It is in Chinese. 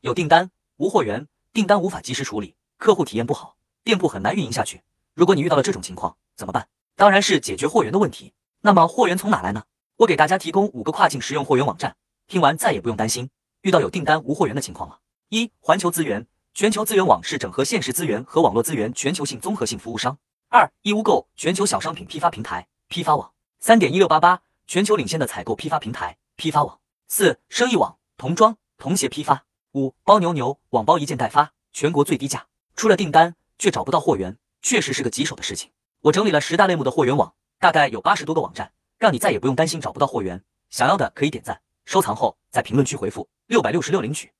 有订单无货源，订单无法及时处理，客户体验不好，店铺很难运营下去。如果你遇到了这种情况，怎么办？当然是解决货源的问题。那么货源从哪来呢？我给大家提供五个跨境实用货源网站，听完再也不用担心遇到有订单无货源的情况了。一、环球资源，全球资源网是整合现实资源和网络资源全球性综合性服务商。二、义乌购，全球小商品批发平台、批发网。三点一六八八，全球领先的采购批发平台、批发网。四、生意网，童装、童鞋批发。五、包牛牛，网包一件代发，全国最低价。出了订单却找不到货源，确实是个棘手的事情。我整理了十大类目的货源网，大概有八十多个网站，让你再也不用担心找不到货源。想要的可以点赞、收藏后，在评论区回复六百六十六领取。